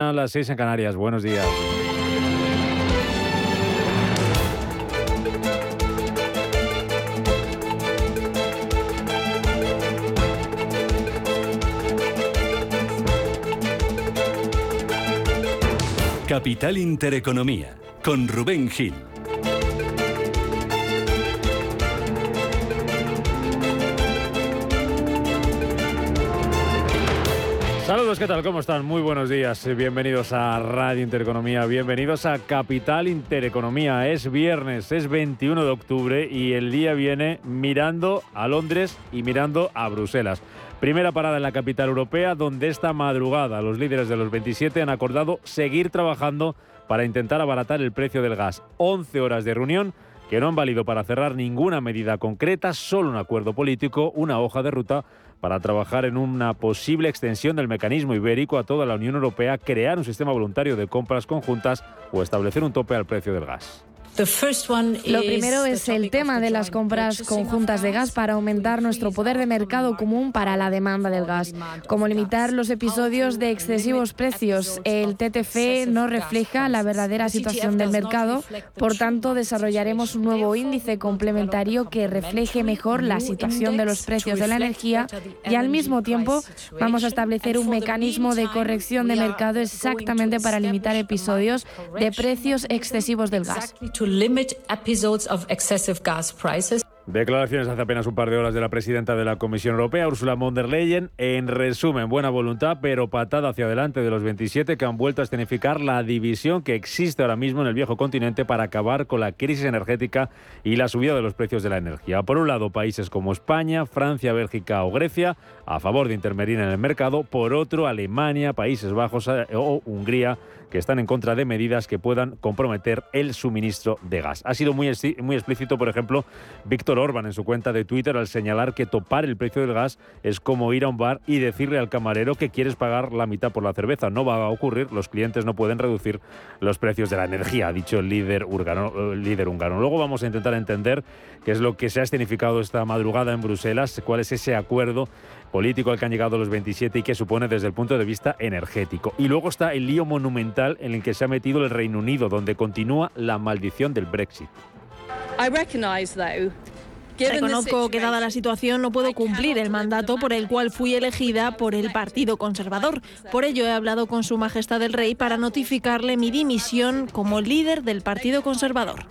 A las seis en Canarias, buenos días. Capital Intereconomía, con Rubén Gil. ¿Qué tal? ¿Cómo están? Muy buenos días. Bienvenidos a Radio Intereconomía, bienvenidos a Capital Intereconomía. Es viernes, es 21 de octubre y el día viene mirando a Londres y mirando a Bruselas. Primera parada en la capital europea, donde esta madrugada los líderes de los 27 han acordado seguir trabajando para intentar abaratar el precio del gas. 11 horas de reunión que no han valido para cerrar ninguna medida concreta, solo un acuerdo político, una hoja de ruta para trabajar en una posible extensión del mecanismo ibérico a toda la Unión Europea, crear un sistema voluntario de compras conjuntas o establecer un tope al precio del gas. Lo primero es el tema de las compras conjuntas de gas para aumentar nuestro poder de mercado común para la demanda del gas, como limitar los episodios de excesivos precios. El TTF no refleja la verdadera situación del mercado, por tanto desarrollaremos un nuevo índice complementario que refleje mejor la situación de los precios de la energía y al mismo tiempo vamos a establecer un mecanismo de corrección de mercado exactamente para limitar episodios de precios excesivos del gas limit episodes of excessive gas prices. Declaraciones hace apenas un par de horas de la presidenta de la Comisión Europea, Ursula von der Leyen. En resumen, buena voluntad, pero patada hacia adelante de los 27 que han vuelto a escenificar la división que existe ahora mismo en el viejo continente para acabar con la crisis energética y la subida de los precios de la energía. Por un lado, países como España, Francia, Bélgica o Grecia a favor de intervenir en el mercado. Por otro, Alemania, Países Bajos eh, o Hungría que están en contra de medidas que puedan comprometer el suministro de gas. Ha sido muy, muy explícito, por ejemplo, Víctor Orban en su cuenta de Twitter al señalar que topar el precio del gas es como ir a un bar y decirle al camarero que quieres pagar la mitad por la cerveza. No va a ocurrir, los clientes no pueden reducir los precios de la energía, ha dicho el líder, el líder húngaro. Luego vamos a intentar entender qué es lo que se ha escenificado esta madrugada en Bruselas, cuál es ese acuerdo político al que han llegado los 27 y qué supone desde el punto de vista energético. Y luego está el lío monumental en el que se ha metido el Reino Unido, donde continúa la maldición del Brexit. Reconozco que dada la situación no puedo cumplir el mandato por el cual fui elegida por el Partido Conservador. Por ello he hablado con Su Majestad el Rey para notificarle mi dimisión como líder del Partido Conservador.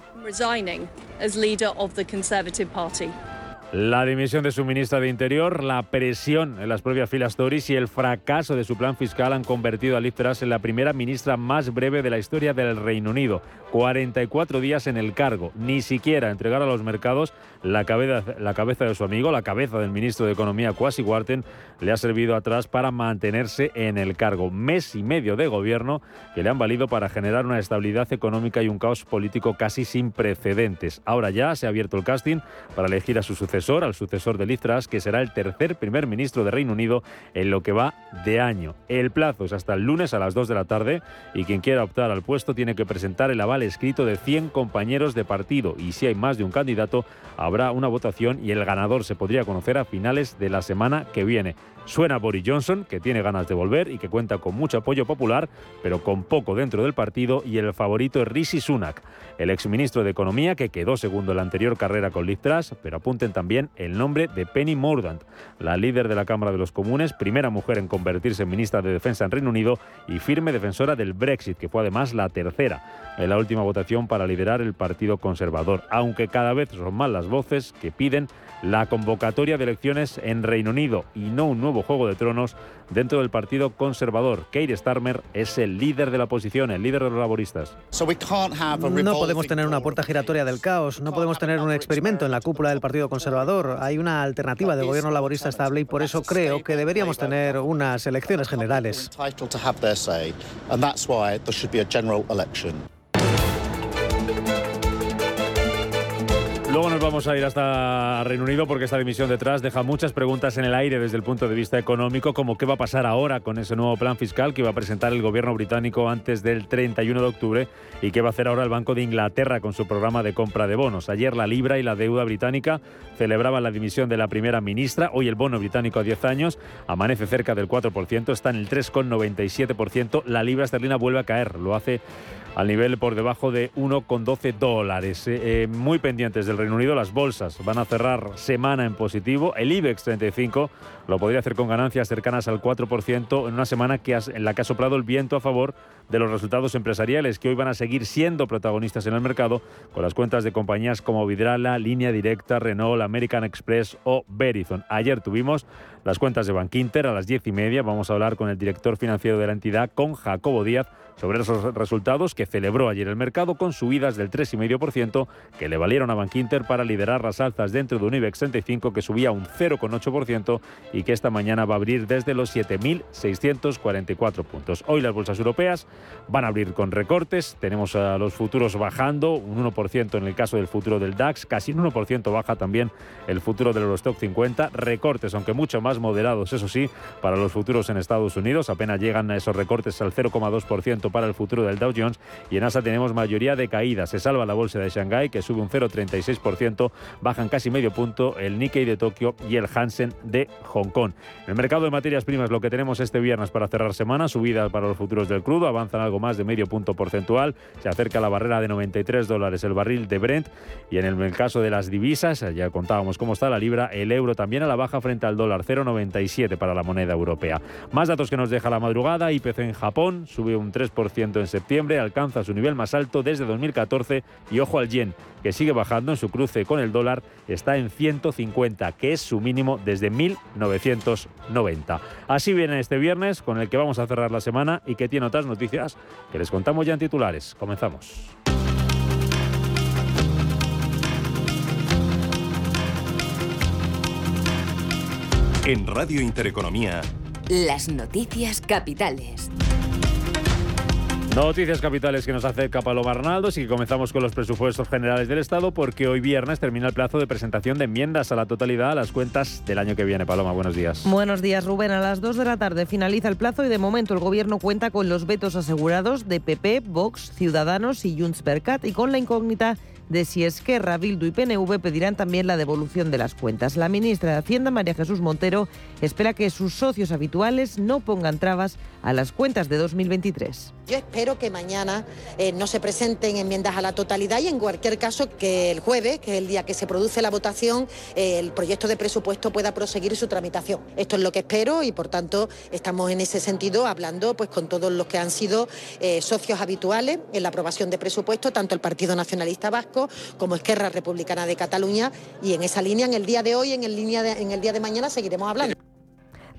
La dimisión de su ministra de Interior, la presión en las propias filas Tories y el fracaso de su plan fiscal han convertido a Liz Truss en la primera ministra más breve de la historia del Reino Unido. 44 días en el cargo, ni siquiera entregar a los mercados la cabeza, la cabeza de su amigo, la cabeza del ministro de Economía, Kwasi Wharton, le ha servido atrás para mantenerse en el cargo. Mes y medio de gobierno que le han valido para generar una estabilidad económica y un caos político casi sin precedentes. Ahora ya se ha abierto el casting para elegir a su sucesor, al sucesor de Liz Truss, que será el tercer primer ministro de Reino Unido en lo que va de año. El plazo es hasta el lunes a las 2 de la tarde y quien quiera optar al puesto tiene que presentar el aval escrito de 100 compañeros de partido y si hay más de un candidato habrá una votación y el ganador se podría conocer a finales de la semana que viene. Suena Boris Johnson, que tiene ganas de volver y que cuenta con mucho apoyo popular, pero con poco dentro del partido, y el favorito es Rishi Sunak, el exministro de Economía que quedó segundo en la anterior carrera con Liz Truss, pero apunten también el nombre de Penny Mordaunt, la líder de la Cámara de los Comunes, primera mujer en convertirse en ministra de Defensa en Reino Unido y firme defensora del Brexit, que fue además la tercera en la última votación para liderar el Partido Conservador, aunque cada vez son más las voces que piden la convocatoria de elecciones en Reino Unido y no un nuevo Juego de Tronos dentro del Partido Conservador. Keir Starmer es el líder de la oposición, el líder de los laboristas. No podemos tener una puerta giratoria del caos, no podemos tener un experimento en la cúpula del Partido Conservador. Hay una alternativa de gobierno laborista estable y por eso creo que deberíamos tener unas elecciones generales. Luego nos vamos a ir hasta Reino Unido porque esta dimisión detrás deja muchas preguntas en el aire desde el punto de vista económico, como qué va a pasar ahora con ese nuevo plan fiscal que iba a presentar el gobierno británico antes del 31 de octubre y qué va a hacer ahora el Banco de Inglaterra con su programa de compra de bonos. Ayer la libra y la deuda británica celebraban la dimisión de la primera ministra. Hoy el bono británico a 10 años amanece cerca del 4%, está en el 3,97%. La libra esterlina vuelve a caer, lo hace al nivel por debajo de 1,12 dólares. Eh, eh, muy pendientes del Reino Unido, las bolsas van a cerrar semana en positivo. El IBEX 35 lo podría hacer con ganancias cercanas al 4% en una semana que en la que ha soplado el viento a favor de los resultados empresariales que hoy van a seguir siendo protagonistas en el mercado con las cuentas de compañías como Vidrala, Línea Directa, Renault, American Express o Verizon. Ayer tuvimos las cuentas de Bankinter a las diez y media. Vamos a hablar con el director financiero de la entidad, con Jacobo Díaz, sobre esos resultados que celebró ayer el mercado con subidas del 3,5% que le valieron a Bankinter para liderar las alzas dentro de un IBEX 35 que subía un 0,8% y que esta mañana va a abrir desde los 7.644 puntos. Hoy las bolsas europeas van a abrir con recortes. Tenemos a los futuros bajando, un 1% en el caso del futuro del DAX, casi un 1% baja también el futuro del Eurostock 50. Recortes, aunque mucho más moderados, eso sí, para los futuros en Estados Unidos. Apenas llegan a esos recortes al 0,2% para el futuro del Dow Jones. Y en Asia tenemos mayoría de caídas. Se salva la bolsa de Shanghái, que sube un 0,36%. Bajan casi medio punto el Nikkei de Tokio y el Hansen de Hong Kong. En el mercado de materias primas, lo que tenemos este viernes para cerrar semana, subida para los futuros del crudo, avanzan algo más de medio punto porcentual, se acerca la barrera de 93 dólares el barril de Brent y en el, caso de las divisas, ya contábamos cómo está la libra, el euro también a la baja frente al dólar 0,97 para la moneda europea. Más datos que nos deja la madrugada, IPC en Japón sube un 3% en septiembre, alcanza su nivel más alto desde 2014 y ojo al yen, que sigue bajando en su cruce con el dólar, está en 150, que es su mínimo desde 1990. Así viene este viernes, con el que vamos a cerrar la semana y que tiene otras noticias que les contamos ya en titulares. Comenzamos. En Radio Intereconomía. Las noticias capitales. Noticias capitales que nos acerca Paloma Arnaldo, y que comenzamos con los presupuestos generales del Estado porque hoy viernes termina el plazo de presentación de enmiendas a la totalidad a las cuentas del año que viene. Paloma, buenos días. Buenos días, Rubén. A las 2 de la tarde finaliza el plazo y de momento el Gobierno cuenta con los vetos asegurados de PP, Vox, Ciudadanos y Junts per Cat y con la incógnita de si Esquerra, Bildu y PNV pedirán también la devolución de las cuentas. La ministra de Hacienda, María Jesús Montero, espera que sus socios habituales no pongan trabas a las cuentas de 2023. Yo espero que mañana eh, no se presenten enmiendas a la totalidad y en cualquier caso que el jueves, que es el día que se produce la votación, eh, el proyecto de presupuesto pueda proseguir su tramitación. Esto es lo que espero y por tanto estamos en ese sentido hablando pues con todos los que han sido eh, socios habituales en la aprobación de presupuesto, tanto el Partido Nacionalista Vasco como Esquerra Republicana de Cataluña y en esa línea en el día de hoy, en en el día de mañana seguiremos hablando.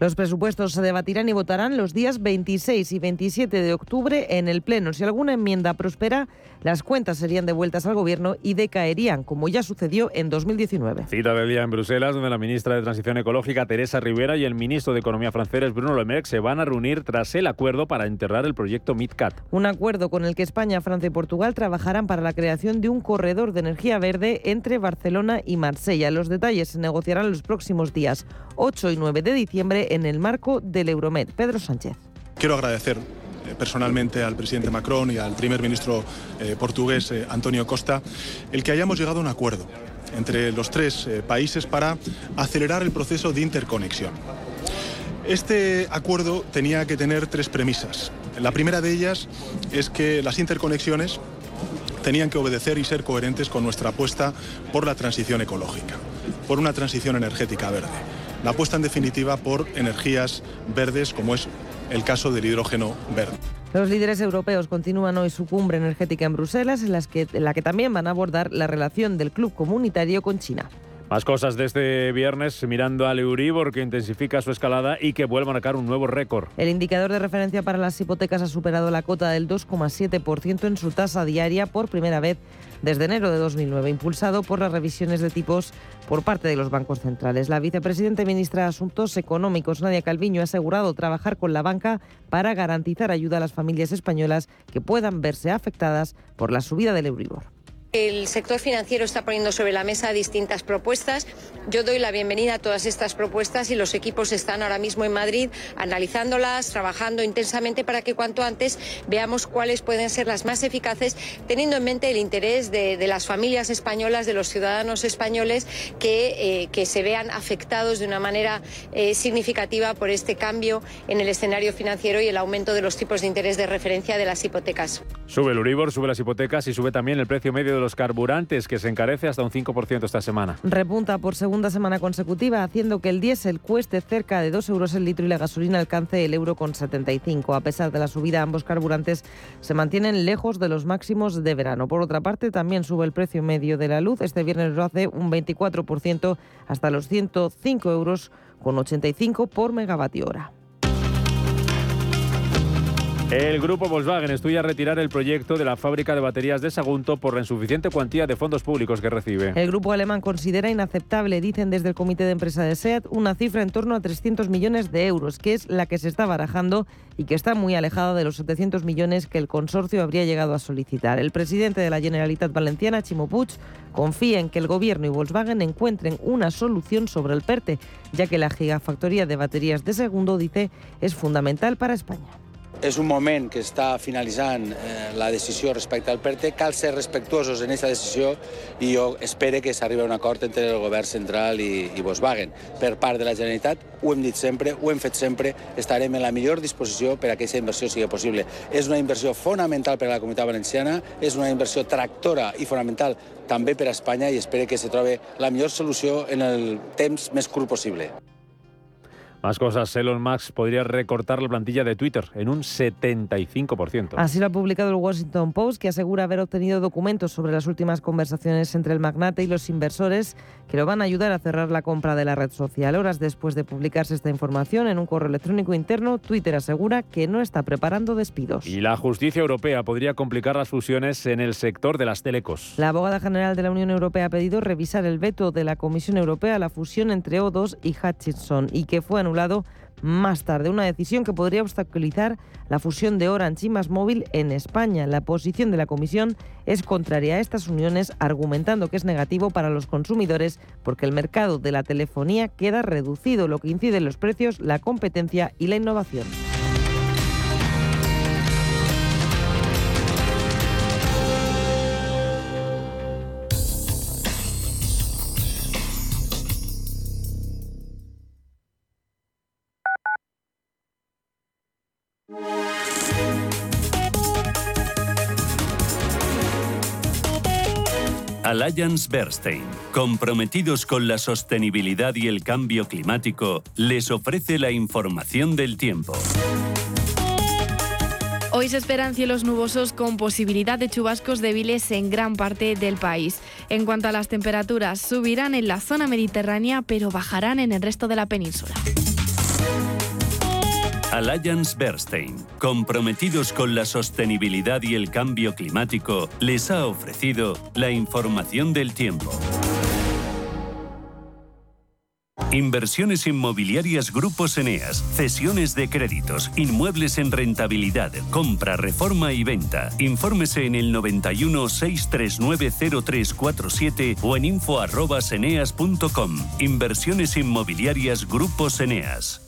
Los presupuestos se debatirán y votarán los días 26 y 27 de octubre en el Pleno. Si alguna enmienda prospera, las cuentas serían devueltas al Gobierno y decaerían, como ya sucedió en 2019. Cita del día en Bruselas, donde la ministra de Transición Ecológica, Teresa Rivera, y el ministro de Economía francés, Bruno Le Maire, se van a reunir tras el acuerdo para enterrar el proyecto MidCat. Un acuerdo con el que España, Francia y Portugal trabajarán para la creación de un corredor de energía verde entre Barcelona y Marsella. Los detalles se negociarán los próximos días 8 y 9 de diciembre en el marco del Euromed. Pedro Sánchez. Quiero agradecer personalmente al presidente Macron y al primer ministro eh, portugués eh, Antonio Costa el que hayamos llegado a un acuerdo entre los tres países para acelerar el proceso de interconexión. Este acuerdo tenía que tener tres premisas. La primera de ellas es que las interconexiones tenían que obedecer y ser coherentes con nuestra apuesta por la transición ecológica, por una transición energética verde la apuesta en definitiva por energías verdes como es el caso del hidrógeno verde. Los líderes europeos continúan hoy su cumbre energética en Bruselas, en, en la que también van a abordar la relación del club comunitario con China. Más cosas de este viernes mirando al Euribor que intensifica su escalada y que vuelve a marcar un nuevo récord. El indicador de referencia para las hipotecas ha superado la cota del 2,7% en su tasa diaria por primera vez desde enero de 2009, impulsado por las revisiones de tipos por parte de los bancos centrales. La vicepresidenta y ministra de Asuntos Económicos, Nadia Calviño, ha asegurado trabajar con la banca para garantizar ayuda a las familias españolas que puedan verse afectadas por la subida del Euribor. El sector financiero está poniendo sobre la mesa distintas propuestas. Yo doy la bienvenida a todas estas propuestas y los equipos están ahora mismo en Madrid analizándolas, trabajando intensamente para que cuanto antes veamos cuáles pueden ser las más eficaces, teniendo en mente el interés de, las familias españolas, de los ciudadanos españoles que, eh, que se vean afectados de una manera eh, significativa por este cambio en el escenario financiero y el aumento de los tipos de interés de referencia de las hipotecas. Sube el Uribor, sube las hipotecas y sube también el precio medio de los carburantes, que se encarece hasta un 5% esta semana. Repunta por segunda semana consecutiva, haciendo que el diésel cueste cerca de 2 euros el litro y la gasolina alcance el euro con 75. A pesar de la subida, ambos carburantes se mantienen lejos de los máximos de verano. Por otra parte, también sube el precio medio de la luz. Este viernes lo hace un 24% hasta los 105 euros con 85 por megavatio hora. El grupo Volkswagen estudia retirar el proyecto de la fábrica de baterías de Sagunto por la insuficiente cuantía de fondos públicos que recibe. El grupo alemán considera inaceptable, dicen desde el comité de empresa de SEAT, una cifra en torno a 300 millones de euros, que es la que se está barajando y que está muy alejada de los 700 millones que el consorcio habría llegado a solicitar. El presidente de la Generalitat Valenciana, Chimo Puig, confía en que el gobierno y Volkswagen encuentren una solución sobre el PERTE, ya que la gigafactoría de baterías de segundo, dice, es fundamental para España. És un moment que està finalitzant eh, la decisió respecte al PERTE. Cal ser respectuosos en aquesta decisió i jo espero que s'arribi a un acord entre el govern central i, i Volkswagen. Per part de la Generalitat, ho hem dit sempre, ho hem fet sempre, estarem en la millor disposició per a que aquesta inversió sigui possible. És una inversió fonamental per a la comunitat valenciana, és una inversió tractora i fonamental també per a Espanya i espero que se trobe la millor solució en el temps més curt possible. Más cosas, Elon Musk podría recortar la plantilla de Twitter en un 75%. Así lo ha publicado el Washington Post, que asegura haber obtenido documentos sobre las últimas conversaciones entre el magnate y los inversores que lo van a ayudar a cerrar la compra de la red social. Horas después de publicarse esta información en un correo electrónico interno, Twitter asegura que no está preparando despidos. Y la justicia europea podría complicar las fusiones en el sector de las telecos. La abogada general de la Unión Europea ha pedido revisar el veto de la Comisión Europea a la fusión entre O2 y Hutchinson y que fue lado más tarde. Una decisión que podría obstaculizar la fusión de Orange y Más Móvil en España. La posición de la Comisión es contraria a estas uniones, argumentando que es negativo para los consumidores porque el mercado de la telefonía queda reducido, lo que incide en los precios, la competencia y la innovación. Alliance Bernstein, comprometidos con la sostenibilidad y el cambio climático, les ofrece la información del tiempo. Hoy se esperan cielos nubosos con posibilidad de chubascos débiles en gran parte del país. En cuanto a las temperaturas, subirán en la zona mediterránea, pero bajarán en el resto de la península. Alliance Bernstein, comprometidos con la sostenibilidad y el cambio climático, les ha ofrecido la información del tiempo. Inversiones inmobiliarias Grupos Eneas, cesiones de créditos, inmuebles en rentabilidad, compra, reforma y venta. Infórmese en el 91 639 0347 o en info@eneas.com. Inversiones inmobiliarias Grupos Eneas.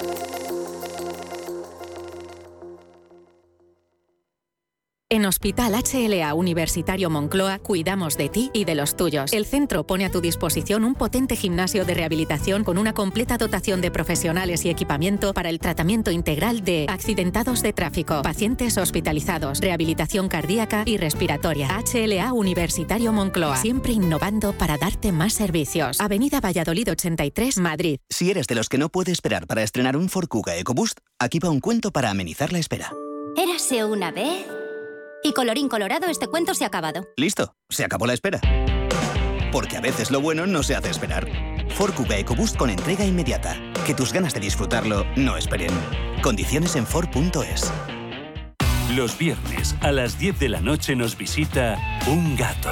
En Hospital HLA Universitario Moncloa cuidamos de ti y de los tuyos. El centro pone a tu disposición un potente gimnasio de rehabilitación con una completa dotación de profesionales y equipamiento para el tratamiento integral de accidentados de tráfico, pacientes hospitalizados, rehabilitación cardíaca y respiratoria. HLA Universitario Moncloa, siempre innovando para darte más servicios. Avenida Valladolid 83, Madrid. Si eres de los que no puede esperar para estrenar un Ford Kuga EcoBoost, aquí va un cuento para amenizar la espera. Érase una vez y colorín colorado, este cuento se ha acabado. Listo, se acabó la espera. Porque a veces lo bueno no se hace esperar. Ford Kuga EcoBoost con entrega inmediata. Que tus ganas de disfrutarlo no esperen. Condiciones en Ford.es. Los viernes a las 10 de la noche nos visita un gato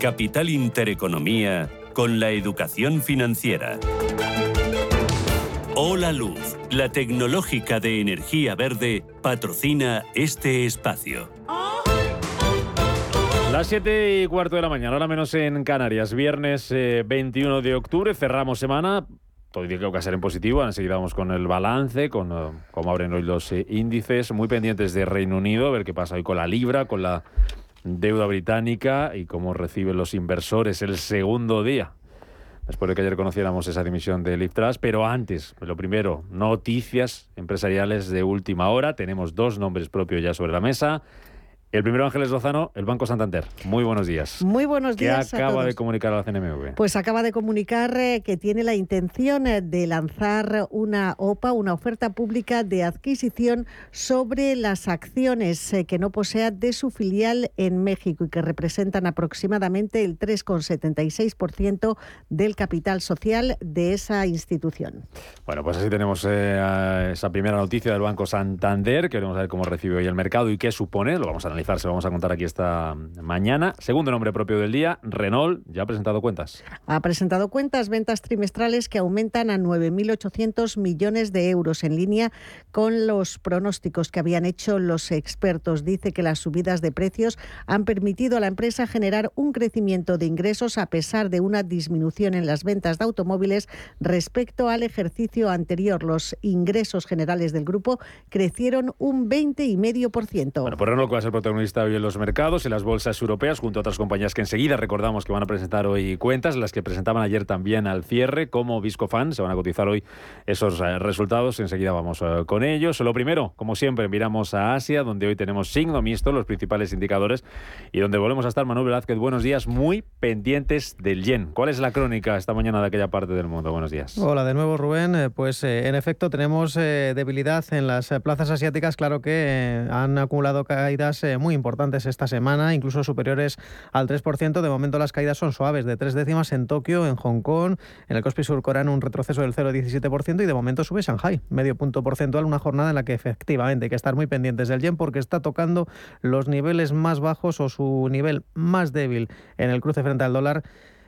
Capital Intereconomía con la educación financiera. Hola Luz, la tecnológica de energía verde, patrocina este espacio. Las 7 y cuarto de la mañana, ahora menos en Canarias, viernes 21 eh, de octubre, cerramos semana. Todo indica que va en positivo. Enseguida vamos con el balance, con eh, cómo abren hoy los eh, índices. Muy pendientes de Reino Unido, a ver qué pasa hoy con la libra, con la deuda británica y cómo reciben los inversores el segundo día después de que ayer conociéramos esa dimisión de Liptras. Pero antes, lo primero, noticias empresariales de última hora. Tenemos dos nombres propios ya sobre la mesa. El primero, Ángeles Lozano, el Banco Santander. Muy buenos días. Muy buenos días. ¿Qué acaba de comunicar a la CNMV? Pues acaba de comunicar eh, que tiene la intención eh, de lanzar una OPA, una oferta pública de adquisición sobre las acciones eh, que no posea de su filial en México y que representan aproximadamente el 3,76% del capital social de esa institución. Bueno, pues así tenemos esa primera noticia del Banco Santander. Queremos ver cómo recibe hoy el mercado y qué supone. Lo vamos a analizar se lo vamos a contar aquí esta mañana. Segundo nombre propio del día, Renault, ya ha presentado cuentas. Ha presentado cuentas, ventas trimestrales que aumentan a 9.800 millones de euros, en línea con los pronósticos que habían hecho los expertos. Dice que las subidas de precios han permitido a la empresa generar un crecimiento de ingresos a pesar de una disminución en las ventas de automóviles respecto al ejercicio anterior. Los ingresos generales del grupo crecieron un 20,5%. Bueno, por Renault, va a ser protagonista hoy en los mercados, en las bolsas europeas, junto a otras compañías que enseguida recordamos que van a presentar hoy cuentas, las que presentaban ayer también al cierre, como Viscofan. Se van a cotizar hoy esos eh, resultados. Enseguida vamos eh, con ellos. Lo primero, como siempre, miramos a Asia, donde hoy tenemos signo mixto, los principales indicadores, y donde volvemos a estar, Manuel Velázquez, buenos días, muy pendientes del yen. ¿Cuál es la crónica esta mañana de aquella parte del mundo? Buenos días. Hola de nuevo, Rubén. Eh, pues en efecto tenemos debilidad en las plazas asiáticas. Claro que han acumulado caídas muy importantes esta semana, incluso superiores al 3%. De momento las caídas son suaves, de tres décimas en Tokio, en Hong Kong, en el Kospi surcoreano un retroceso del 0,17% y de momento sube Shanghai, medio punto porcentual, una jornada en la que efectivamente hay que estar muy pendientes del yen porque está tocando los niveles más bajos o su nivel más débil en el cruce frente al dólar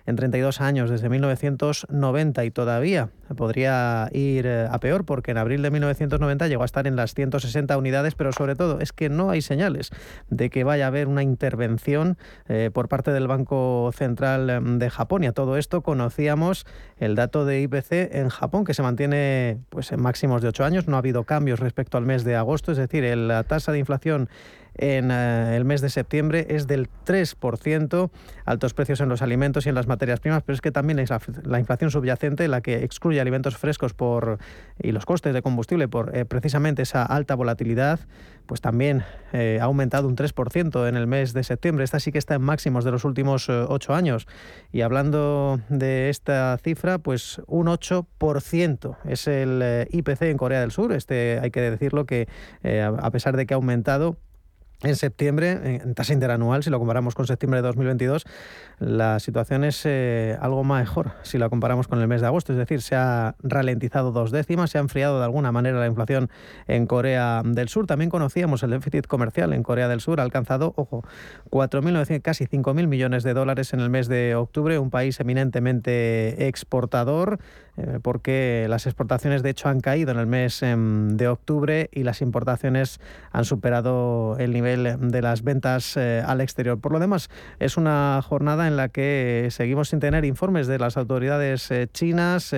en 32 años, desde 1990 y todavía podría ir eh, a peor porque en abril de 1990 llegó a estar en las 160 unidades, pero sobre todo es que no hay señales de que vaya a haber una intervención eh, por parte del Banco Central em, de Japón. Y a todo esto conocíamos el dato de IPC en Japón que se mantiene pues, en máximos de 8 años, no ha habido cambios respecto al mes de agosto, es decir, la tasa de inflación en eh, el mes de septiembre es del 3%, altos precios en los alimentos y en las materias primas, pero es que también es la, inflación subyacente la que excluye alimentos frescos por y los costes de combustible por eh, precisamente esa alta volatilidad, pues también eh, ha aumentado un 3% en el mes de septiembre. Esta sí que está en máximos de los últimos ocho años. Y hablando de esta cifra, pues un 8% es el IPC en Corea del Sur. Este hay que decirlo que a pesar de que ha aumentado, en septiembre, en tasa interanual, si lo comparamos con septiembre de 2022, la situación es eh, algo mejor si la comparamos con el mes de agosto. Es decir, se ha ralentizado dos décimas, se ha enfriado de alguna manera la inflación en Corea del Sur. También conocíamos el déficit comercial en Corea del Sur, ha alcanzado, ojo, 4.900, casi 5.000 millones de dólares en el mes de octubre, un país eminentemente exportador. Eh, porque las exportaciones de hecho han caído en el mes em, de octubre y las importaciones han superado el nivel de las ventas eh, al exterior. Por lo demás, es una jornada en la que seguimos sin tener informes de las autoridades eh, chinas,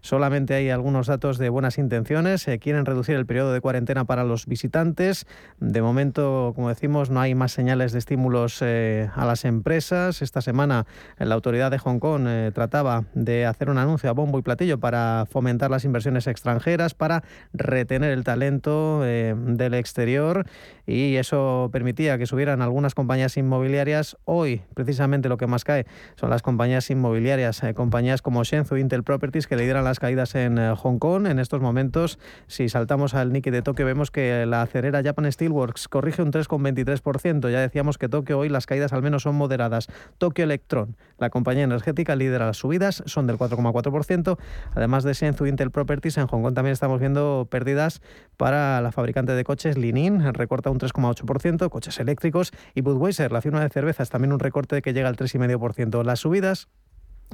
solamente hay algunos datos de buenas intenciones, quieren reducir el periodo de cuarentena para los visitantes. De momento, como decimos, no hay más señales de estímulos a las empresas. Esta semana la autoridad de Hong Kong trataba de hacer un anuncio a bombo y platillo para fomentar las inversiones extranjeras, para retener el talento eh, del exterior y eso permitía que subieran algunas compañías inmobiliarias. Hoy, precisamente, lo que más cae son las compañías inmobiliarias, eh, compañías como Shenzhou Intel Properties, que lideran las caídas en eh, Hong Kong. En estos momentos, si saltamos al Nikkei de Tokio, vemos que la acerera Japan Steelworks corrige un 3,23%. Ya decíamos que Tokio hoy las caídas al menos son moderadas. Tokio Electron, la compañía energética, lidera las subidas, son del 4,4%. Además de Shenzhou Intel Properties, en Hong Kong también estamos viendo pérdidas para la fabricante de coches Linin, recorta un 3,8%, coches eléctricos, y Budweiser, la firma de cervezas, también un recorte que llega al 3,5%. Las subidas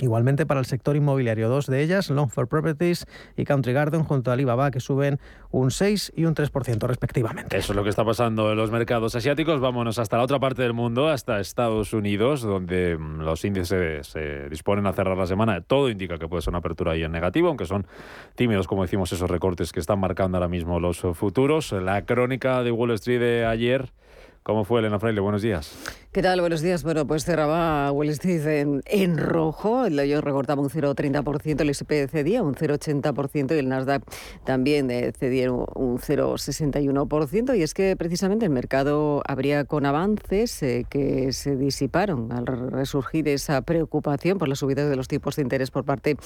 Igualmente para el sector inmobiliario, dos de ellas, Longford Properties y Country Garden, junto a Alibaba, que suben un 6 y un 3% respectivamente. Eso es lo que está pasando en los mercados asiáticos. Vámonos hasta la otra parte del mundo, hasta Estados Unidos, donde mm, los índices se disponen a cerrar la semana. Todo indica que puede ser una apertura ahí en negativo, aunque son tímidos, como decimos, esos recortes que están marcando ahora mismo los futuros. La crónica de Wall Street de ayer ¿Cómo fue, Elena Fraile? Buenos días. ¿Qué tal? Buenos días. Bueno, pues cerraba Wall Street en, en rojo. El yo recortaba un 0,30%, el SP cedía un 0,80% y el Nasdaq también eh, cedía un 0,61%. Y es que precisamente el mercado habría con avances eh, que se disiparon al resurgir esa preocupación por la subida de los tipos de interés por parte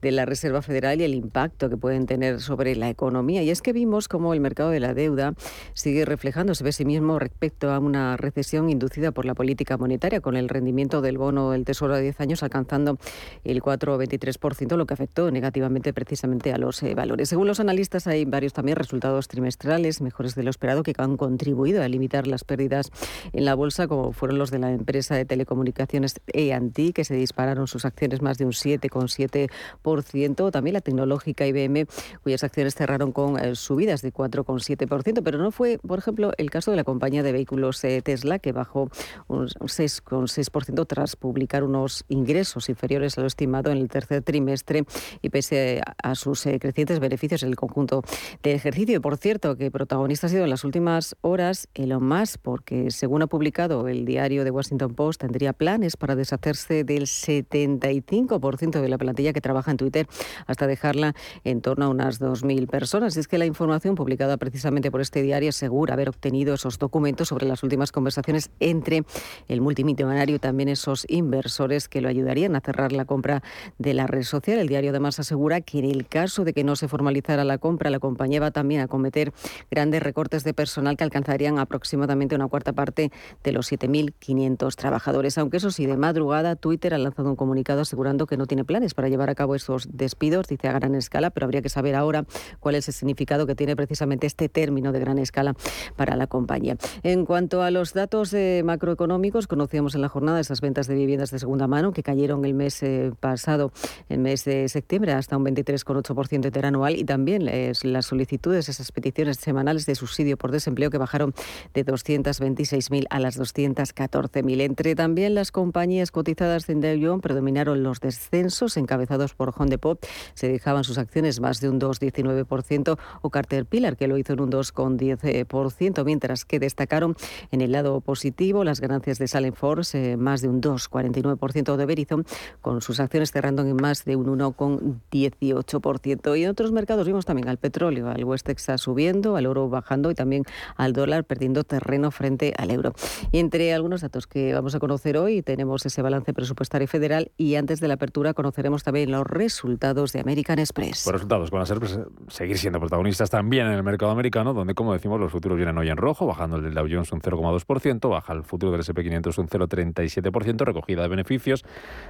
de la Reserva Federal y el impacto que pueden tener sobre la economía. Y es que vimos cómo el mercado de la deuda sigue reflejándose a sí mismo respecto a una recesión inducida por la política monetaria, con el rendimiento del bono del Tesoro a 10 años alcanzando el 4,23%, lo que afectó negativamente precisamente a los eh, valores. Según los analistas, hay varios también resultados trimestrales mejores de lo esperado que han contribuido a limitar las pérdidas en la bolsa, como fueron los de la empresa de telecomunicaciones E&T, que se dispararon sus acciones más de un 7,7%, también la tecnológica IBM, cuyas acciones cerraron con eh, subidas de 4,7%, pero no fue, por ejemplo, el caso de la compañía de vehículos los eh, Tesla, que bajó un 6,6% tras publicar unos ingresos inferiores a lo estimado en el tercer trimestre y pese a sus eh, crecientes beneficios en el conjunto del ejercicio. Y por cierto, que protagonista ha sido en las últimas horas Elon Musk, porque según ha publicado el diario The Washington Post, tendría planes para deshacerse del 75% de la plantilla que trabaja en Twitter hasta dejarla en torno a unas 2.000 personas. Y es que la información publicada precisamente por este diario asegura haber obtenido esos documentos sobre las últimas conversaciones entre el multimillonario y también esos inversores que lo ayudarían a cerrar la compra de la red social. El diario además asegura que en el caso de que no se formalizara la compra, la compañía va también a cometer grandes recortes de personal que alcanzarían aproximadamente una cuarta parte de los 7.500 trabajadores. Aunque eso sí, de madrugada Twitter ha lanzado un comunicado asegurando que no tiene planes para llevar a cabo estos despidos, dice a gran escala, pero habría que saber ahora cuál es el significado que tiene precisamente este término de gran escala para la compañía. En cuanto a los datos eh, macroeconómicos, conocíamos en la jornada esas ventas de viviendas de segunda mano que cayeron el mes eh, pasado, el mes de septiembre, hasta un 23,8% interanual y también las solicitudes, esas peticiones semanales de subsidio por desempleo que bajaron de 226.000 a las 214.000. Entre también las compañías cotizadas en Dow Jones predominaron los descensos encabezados por Home Depot, se dejaban sus acciones más de un 2,19% o Pilar que lo hizo en un 2,10%, mientras que destacaron en el lado positivo, las ganancias de Salem Force, eh, más de un 2,49% de Verizon, con sus acciones cerrando en más de un 1,18%. Y en otros mercados vimos también al petróleo, al West Texas subiendo, al oro bajando y también al dólar perdiendo terreno frente al euro. Y entre algunos datos que vamos a conocer hoy, tenemos ese balance presupuestario federal y antes de la apertura conoceremos también los resultados de American Express. Los resultados van a ser pues, seguir siendo protagonistas también en el mercado americano, donde, como decimos, los futuros vienen hoy en rojo, bajando el Dow Jones un 0,2%, baja el futuro del SP500 un 0,37%, recogida de beneficios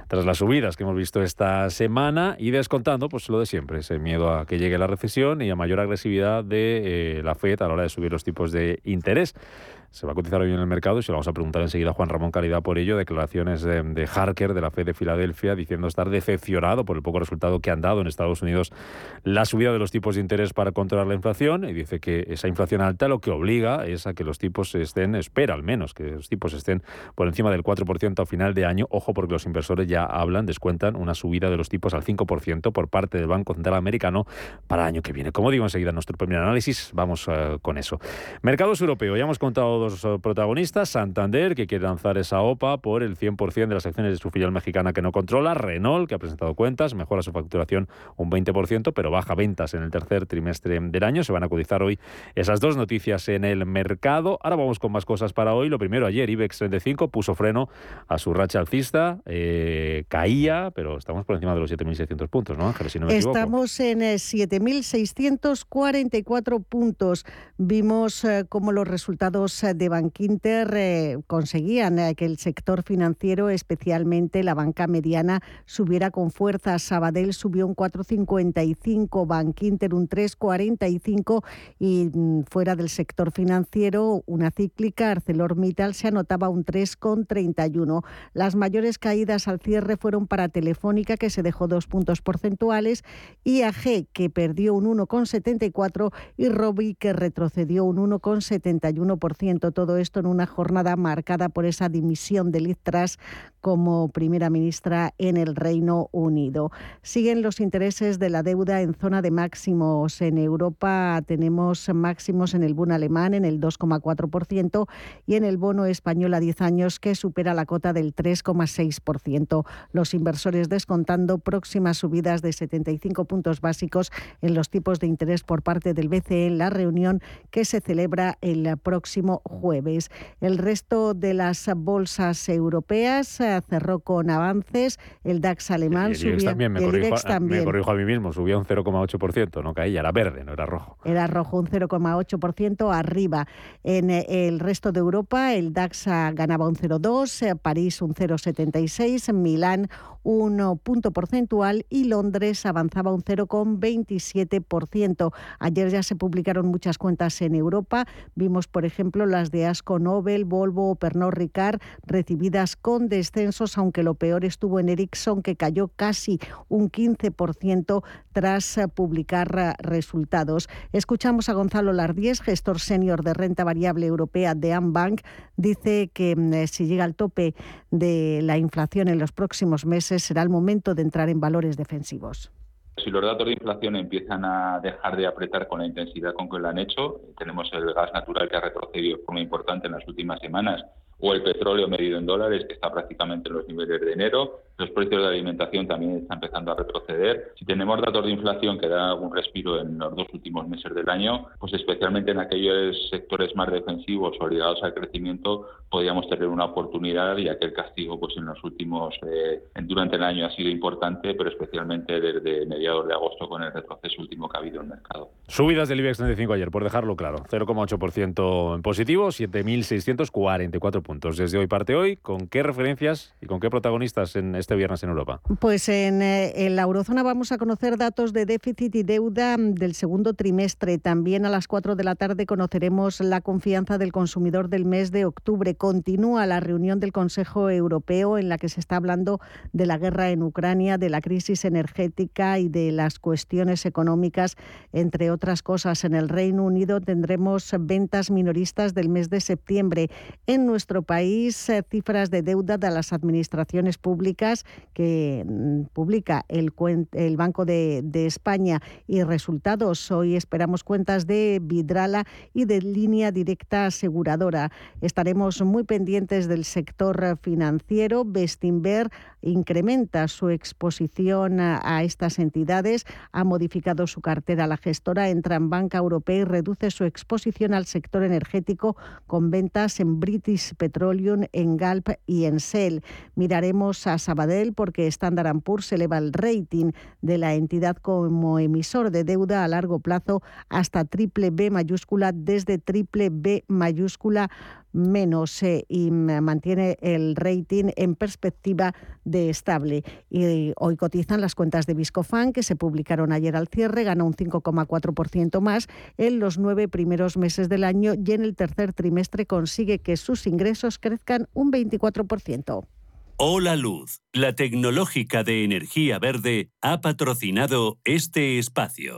tras las subidas que hemos visto esta semana y descontando pues lo de siempre, ese miedo a que llegue la recesión y a mayor agresividad de eh, la FED a la hora de subir los tipos de interés se va a cotizar hoy en el mercado y se lo vamos a preguntar enseguida a Juan Ramón Calidad por ello. Declaraciones de, Harker, de la Fed de Filadelfia, diciendo estar decepcionado por el poco resultado que han dado en Estados Unidos la subida de los tipos de interés para controlar la inflación y dice que esa inflación alta lo que obliga es a que los tipos estén, espera al menos, que los tipos estén por encima del 4% a final de año. Ojo porque los inversores ya hablan, descuentan una subida de los tipos al 5% por parte del Banco Central Americano para el año que viene. Como digo enseguida en nuestro primer análisis, vamos eh, con eso. Mercados europeos, ya hemos contado dos eh, protagonistas. Santander, que quiere lanzar esa OPA por el 100% de las acciones de su filial mexicana que no controla. Renault, que ha presentado cuentas, mejora su facturación un 20%, pero baja ventas en el tercer trimestre del año. Se van a cotizar hoy esas dos noticias en el mercado. Ahora vamos con más cosas para hoy. Lo primero, ayer IBEX 35 puso freno a su racha alcista. Eh, caía, pero estamos por encima de los 7.600 puntos, ¿no, Ángeles? Si no me estamos en 7.644 puntos. Vimos como los resultados de Bankinter eh, conseguían eh, que el sector financiero, especialmente la banca mediana, subiera con fuerza. Sabadell subió un 4,55, Bankinter un 3,45 y mm, fuera del sector financiero, una cíclica, ArcelorMittal se anotaba un 3,31. Las mayores caídas al cierre fueron para Telefónica, que se dejó dos puntos porcentuales, IAG, que perdió un 1,74 y Robi, que retrocedió un 1,71% todo esto en una jornada marcada por esa dimisión de Liz Truss como primera ministra en el Reino Unido. Siguen los intereses de la deuda en zona de máximos. En Europa tenemos máximos en el bono alemán en el 2,4% y en el bono español a 10 años que supera la cota del 3,6%. Los inversores descontando próximas subidas de 75 puntos básicos en los tipos de interés por parte del BCE en la reunión que se celebra el próximo jueves. El resto de las bolsas europeas eh, cerró con avances. El DAX alemán subía. También me, corrijo, a mí mismo, subía un 0,8%, no caía, era verde, no era rojo. Era rojo, un 0,8% arriba. En eh, el resto de Europa, el DAX ganaba un 0,2, eh, París un 0,76, Milán un punto porcentual y Londres avanzaba un 0,27%. Ayer ya se publicaron muchas cuentas en Europa. Vimos, por ejemplo, las de Asco Nobel, Volvo o Pernod Ricard recibidas con descensos, aunque lo peor estuvo en Ericsson, que cayó casi un 15% tras publicar resultados. Escuchamos a Gonzalo Lardies, gestor senior de renta variable europea de Ambank. Dice que mm, si llega al tope de la inflación en los próximos meses, será el momento de entrar en valores defensivos. Si los datos de inflación empiezan a dejar de apretar con la intensidad con que lo han hecho, tenemos el gas natural que ha retrocedido de forma importante en las últimas semanas, o el petróleo medido en dólares, que está prácticamente en los niveles de enero, los precios de alimentación también están empezando a retroceder. Si tenemos datos de inflación que dan algún respiro en los dos últimos meses del año, pues especialmente en aquellos sectores más defensivos o ligados al crecimiento, podríamos tener una oportunidad, ya que el castigo pues en los últimos, eh, durante el año ha sido importante, pero especialmente desde mediados de agosto con el retroceso último que ha habido en el mercado. Subidas del IBEX 35 ayer, por dejarlo claro, 0,8% en positivo, 7.644 puntos. Desde hoy parte hoy, ¿con qué referencias y con qué protagonistas en este viernes en Europa? Pues en, eh, en, la eurozona vamos a conocer datos de déficit y deuda del segundo trimestre. También a las 4 de la tarde conoceremos la confianza del consumidor del mes de octubre. Continúa la reunión del Consejo Europeo en la que se está hablando de la guerra en Ucrania, de la crisis energética y de las cuestiones económicas, entre otras cosas. En el Reino Unido tendremos ventas minoristas del mes de septiembre. En nuestro país, eh, cifras de deuda de las administraciones públicas que mm, publica el, el Banco de, España y resultados. Hoy esperamos cuentas de Vidrala y de línea directa aseguradora. Estaremos muy pendientes del sector financiero. Bestinver incrementa su exposición a, estas entidades, ha modificado su cartera. La gestora entra en banca europea y reduce su exposición al sector energético con ventas en British Petroleum, en Galp y en Shell. Miraremos a Sabadell porque Standard Poor's eleva el rating de la entidad como emisor de deuda a largo plazo hasta triple B mayúscula desde triple B mayúscula menos eh, y mantiene el rating en perspectiva de estable. Y hoy cotizan las cuentas de Viscofan que se publicaron ayer al cierre, ganó un 5,4% más en los nueve primeros meses del año y en el tercer trimestre consigue que sus ingresos crezcan un 24%. Hola Luz, la tecnológica de energía verde, ha patrocinado este espacio.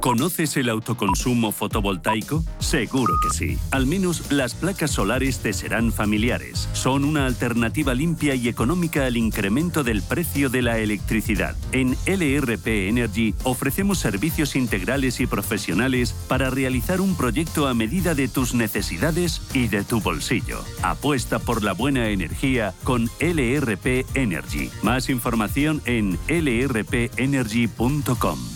¿Conoces el autoconsumo fotovoltaico? Seguro que sí. Al menos las placas solares te serán familiares. Son una alternativa limpia y económica al incremento del precio de la electricidad. En LRP Energy ofrecemos servicios integrales y profesionales para realizar un proyecto a medida de tus necesidades y de tu bolsillo. Apuesta por la buena energía con LRP Energy. Más información en lrpenergy.com.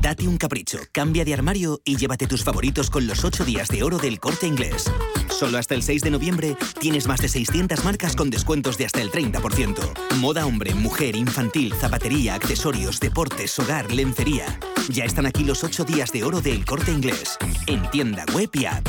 Date un capricho, cambia de armario y llévate tus favoritos con los 8 días de oro del corte inglés. Solo hasta el 6 de noviembre tienes más de 600 marcas con descuentos de hasta el 30%. Moda hombre, mujer, infantil, zapatería, accesorios, deportes, hogar, lencería. Ya están aquí los 8 días de oro del corte inglés. En tienda web y app.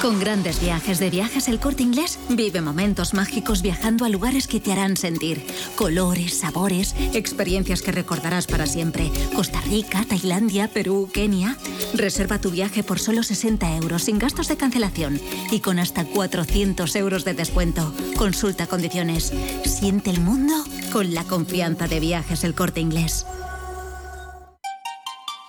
Con grandes viajes de viajes el corte inglés, vive momentos mágicos viajando a lugares que te harán sentir colores, sabores, experiencias que recordarás para siempre. Costa Rica, Tailandia, Perú, Kenia. Reserva tu viaje por solo 60 euros sin gastos de cancelación y con hasta 400 euros de descuento. Consulta condiciones. Siente el mundo con la confianza de viajes el corte inglés.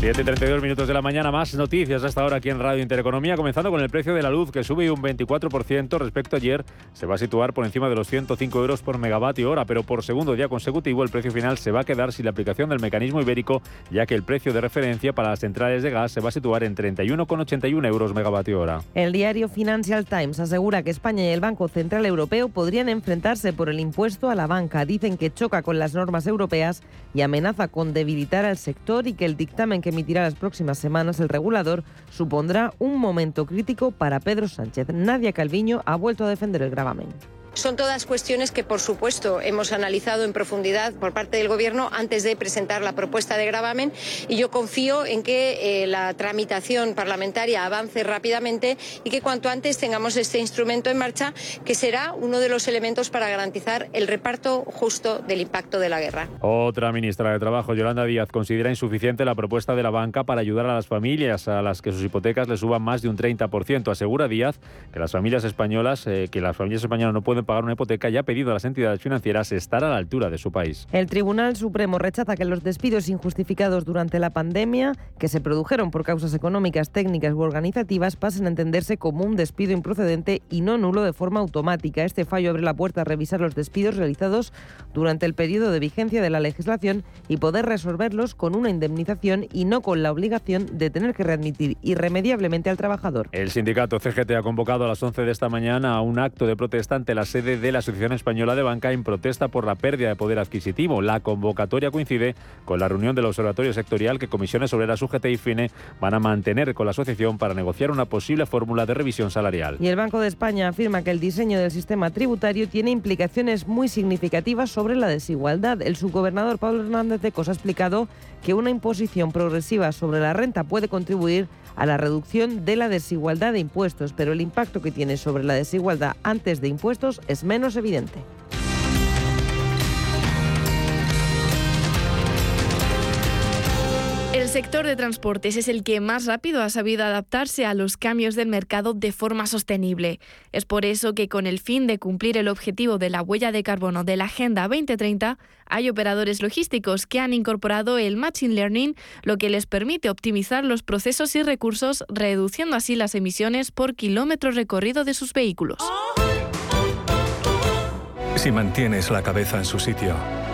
7.32 minutos de la mañana, más noticias hasta ahora aquí en Radio Intereconomía, comenzando con el precio de la luz que sube un 24% respecto a ayer, se va a situar por encima de los 105 euros por megavatio hora, pero por segundo día consecutivo el precio final se va a quedar sin la aplicación del mecanismo ibérico, ya que el precio de referencia para las centrales de gas se va a situar en 31,81 euros megavatio hora. El diario Financial Times asegura que España y el Banco Central Europeo podrían enfrentarse por el impuesto a la banca. Dicen que choca con las normas europeas y amenaza con debilitar al sector y que el dictamen que emitirá las próximas semanas el regulador supondrá un momento crítico para Pedro Sánchez. Nadia Calviño ha vuelto a defender el gravamen. Son todas cuestiones que, por supuesto, hemos analizado en profundidad por parte del Gobierno antes de presentar la propuesta de gravamen y yo confío en que eh, la tramitación parlamentaria avance rápidamente y que cuanto antes tengamos este instrumento en marcha, que será uno de los elementos para garantizar el reparto justo del impacto de la guerra. Otra ministra de Trabajo, Yolanda Díaz, considera insuficiente la propuesta de la banca para ayudar a las familias a las que sus hipotecas le suban más de un 30%. Asegura Díaz que las familias españolas, eh, que las familias españolas no pueden pagar una hipoteca y ha pedido a las entidades financieras estar a la altura de su país. El Tribunal Supremo rechaza que los despidos injustificados durante la pandemia, que se produjeron por causas económicas, técnicas u organizativas, pasen a entenderse como un despido improcedente y no nulo de forma automática. Este fallo abre la puerta a revisar los despidos realizados durante el periodo de vigencia de la legislación y poder resolverlos con una indemnización y no con la obligación de tener que readmitir irremediablemente al trabajador. El sindicato CGT ha convocado a las 11 de esta mañana a un acto de protesta ante la sede de la Asociación Española de Banca en protesta por la pérdida de poder adquisitivo. La convocatoria coincide con la reunión del Observatorio Sectorial que Comisiones Obreras UGT y FINE van a mantener con la asociación para negociar una posible fórmula de revisión salarial. Y el Banco de España afirma que el diseño del sistema tributario tiene implicaciones muy significativas sobre la desigualdad. El subgobernador Pablo Hernández de Cos ha explicado que una imposición progresiva sobre la renta puede contribuir a la reducción de la desigualdad de impuestos, pero el impacto que tiene sobre la desigualdad antes de impuestos es menos evidente. El sector de transportes es el que más rápido ha sabido adaptarse a los cambios del mercado de forma sostenible. Es por eso que con el fin de cumplir el objetivo de la huella de carbono de la Agenda 2030, hay operadores logísticos que han incorporado el Machine Learning, lo que les permite optimizar los procesos y recursos, reduciendo así las emisiones por kilómetro recorrido de sus vehículos. Si mantienes la cabeza en su sitio,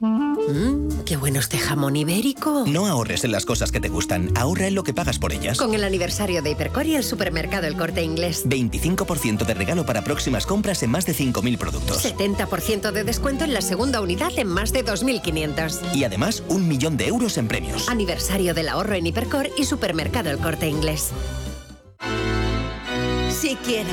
Mmm, qué bueno este jamón ibérico. No ahorres en las cosas que te gustan, ahorra en lo que pagas por ellas. Con el aniversario de Hipercor y el supermercado El Corte Inglés. 25% de regalo para próximas compras en más de 5.000 productos. 70% de descuento en la segunda unidad en más de 2.500. Y además, un millón de euros en premios. Aniversario del ahorro en Hipercor y supermercado El Corte Inglés. Si quiero.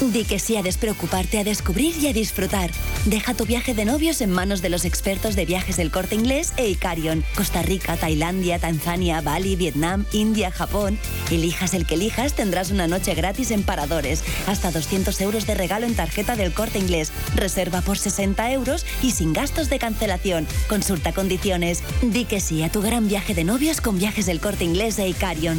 Di que sí a despreocuparte, a descubrir y a disfrutar. Deja tu viaje de novios en manos de los expertos de viajes del corte inglés e Icarion. Costa Rica, Tailandia, Tanzania, Bali, Vietnam, India, Japón. Elijas el que elijas, tendrás una noche gratis en paradores. Hasta 200 euros de regalo en tarjeta del corte inglés. Reserva por 60 euros y sin gastos de cancelación. Consulta condiciones. Di que sí a tu gran viaje de novios con viajes del corte inglés e Icarion.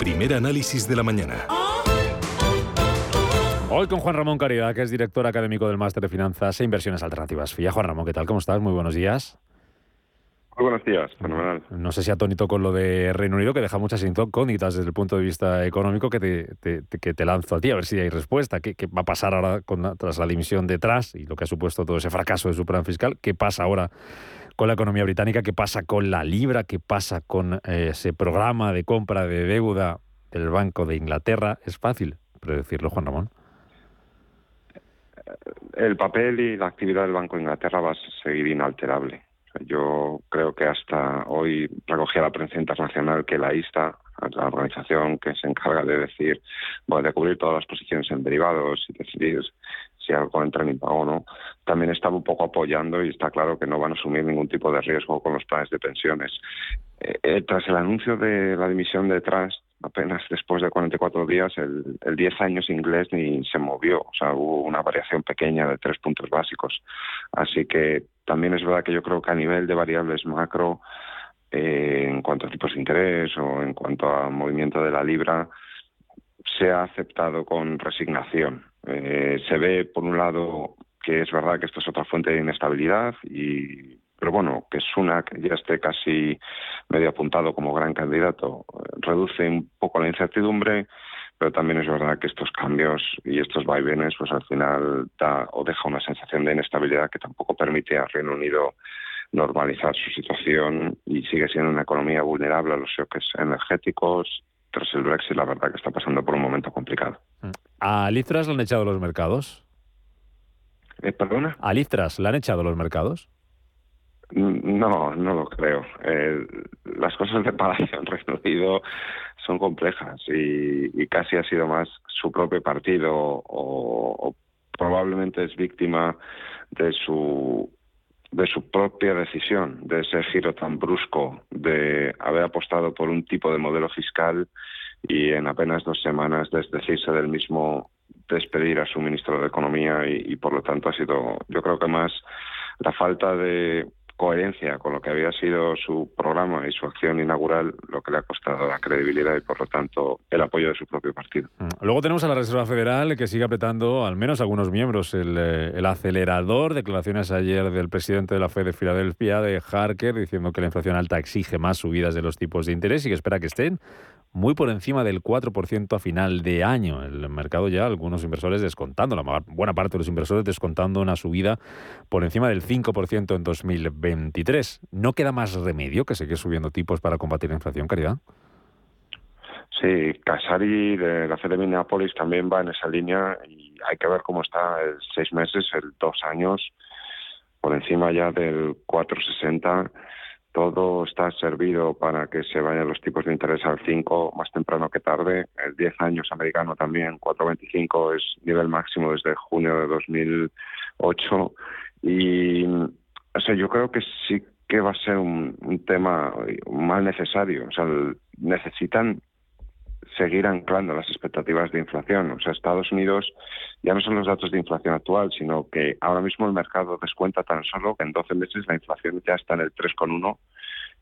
Primer análisis de la mañana. Hoy con Juan Ramón Caridad, que es director académico del Máster de Finanzas e Inversiones Alternativas FIA. Juan Ramón, ¿qué tal? ¿Cómo estás? Muy buenos días. Muy buenos días, fenomenal. No sé si atónito con lo de Reino Unido, que deja muchas incógnitas desde el punto de vista económico, que te, que te lanzo a ti, a ver si hay respuesta. ¿Qué, qué va a pasar ahora con, tras la dimisión de Truss y lo que ha supuesto todo ese fracaso de su plan fiscal? ¿Qué pasa ahora con la economía británica? ¿Qué pasa con la libra? ¿Qué pasa con eh, ese programa de compra de deuda del Banco de Inglaterra? Es fácil predecirlo, Juan Ramón. El papel y la actividad del Banco de Inglaterra va a seguir inalterable. Yo creo que hasta hoy recogía la prensa internacional que la ISTA, la organización que se encarga de decir, bueno, de cubrir todas las posiciones en derivados y decidir si algo entra en impago o no, también estaba un poco apoyando y está claro que no van a asumir ningún tipo de riesgo con los planes de pensiones. Eh, eh, tras el anuncio de la dimisión de Trust, apenas después de 44 días, el, el 10 años inglés ni se movió, o sea, hubo una variación pequeña de tres puntos básicos. Así que también es verdad que yo creo que a nivel de variables macro, eh, en cuanto a tipos de interés o en cuanto a movimiento de la libra, se ha aceptado con resignación. Se ve, por un lado, que es verdad que esto es otra fuente de inestabilidad y pero bueno, que Sunak ya esté casi medio apuntado como gran candidato reduce un poco la incertidumbre, pero también es verdad que estos cambios y estos vaivenes pues al final da o deja una sensación de inestabilidad que tampoco permite al Reino Unido normalizar su situación y sigue siendo una economía vulnerable a los choques energéticos. Tras el Brexit, la verdad que está pasando por un momento complicado. ¿A Litras lo han echado los mercados? Eh, ¿Perdona? ¿A Litras le han echado los mercados? No, no lo creo. Eh, las cosas de Palacio en Reino Unido son complejas y, casi ha sido más su propio partido o, probablemente es víctima de su de su propia decisión, de ese giro tan brusco, de haber apostado por un tipo de modelo fiscal y en apenas dos semanas desdecirse del mismo despedir a su ministro de Economía y, por lo tanto ha sido, yo creo que más la falta de coherencia con lo que había sido su programa y su acción inaugural lo que le ha costado la credibilidad y por lo tanto el apoyo de su propio partido. Mm. Luego tenemos a la Reserva Federal que sigue apretando al menos algunos miembros el, eh, el acelerador, declaraciones ayer del presidente de la Fed de Filadelfia, de Harker, diciendo que la inflación alta exige más subidas de los tipos de interés y que espera que estén muy por encima del 4% a final de año. El mercado ya, algunos inversores descontando, la buena parte de los inversores descontando una subida por encima del 5% en 2023. ¿No queda más remedio que seguir subiendo tipos para combatir la inflación, Caridad? Sí, Casari de la Fed de Minneapolis también va en esa línea y hay que ver cómo está el seis meses, el dos años, por encima ya del 460 todo está servido para que se vayan los tipos de interés al 5 más temprano que tarde. El 10 años americano también, 4,25 es nivel máximo desde junio de 2008. Y o sea, yo creo que sí que va a ser un, tema mal necesario. O sea, necesitan seguir anclando las expectativas de inflación. O sea, Estados Unidos ya no son los datos de inflación actual, sino que ahora mismo el mercado descuenta tan solo que en 12 meses la inflación ya está en el 3,1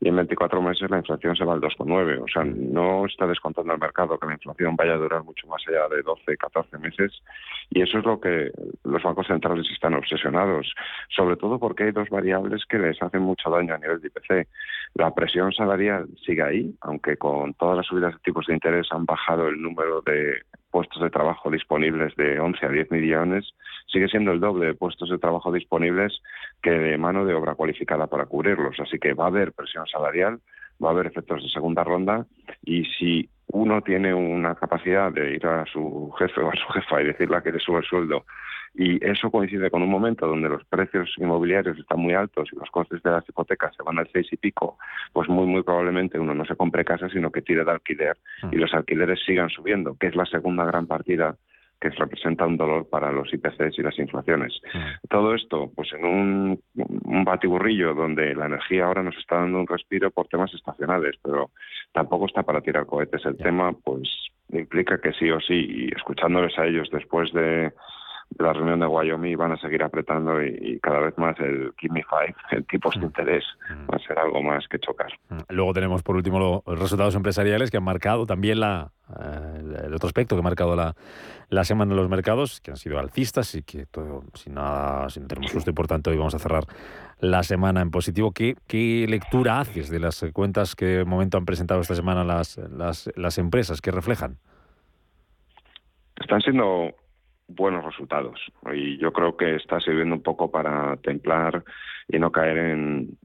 y en 24 meses la inflación se va al 2,9. O sea, no está descontando el mercado que la inflación vaya a durar mucho más allá de 12, 14 meses. Y eso es lo que los bancos centrales están obsesionados, sobre todo porque hay dos variables que les hacen mucho daño a nivel de IPC. La presión salarial sigue ahí, aunque con todas las subidas de tipos de interés han bajado el número de puestos de trabajo disponibles de 11 a 10 millones, sigue siendo el doble de puestos de trabajo disponibles que de mano de obra cualificada para cubrirlos. Así que va a haber presión salarial, va a haber efectos de segunda ronda y si uno tiene una capacidad de ir a su jefe o a su jefa y decirle que le sube el sueldo y eso coincide con un momento donde los precios inmobiliarios están muy altos y los costes de las hipotecas se van al seis y pico, pues muy muy probablemente uno no se compre casa sino que tire de alquiler y mm. los alquileres sigan subiendo, que es la segunda gran partida que representa un dolor para los IPCs y las inflaciones. Mm. Todo esto, pues en un, un, batiburrillo donde la energía ahora nos está dando un respiro por temas estacionales, pero tampoco está para tirar cohetes. El tema, pues, implica que sí o sí, y escuchándoles a ellos después de de la reunión de Wyoming van a seguir apretando y, cada vez más el Give Me Five, el tipo de mm. interés, mm. va a ser algo más que chocar. Mm. Luego tenemos por último los resultados empresariales que han marcado también la, eh, el otro aspecto que ha marcado la, la semana en los mercados, que han sido alcistas y que todo, sin nada, si no tenemos susto importante, hoy vamos a cerrar la semana en positivo. ¿Qué, qué lectura haces de las cuentas que de momento han presentado esta semana las, las, las empresas? que reflejan? Están siendo buenos resultados. Y yo creo que está sirviendo un poco para templar y no caer en,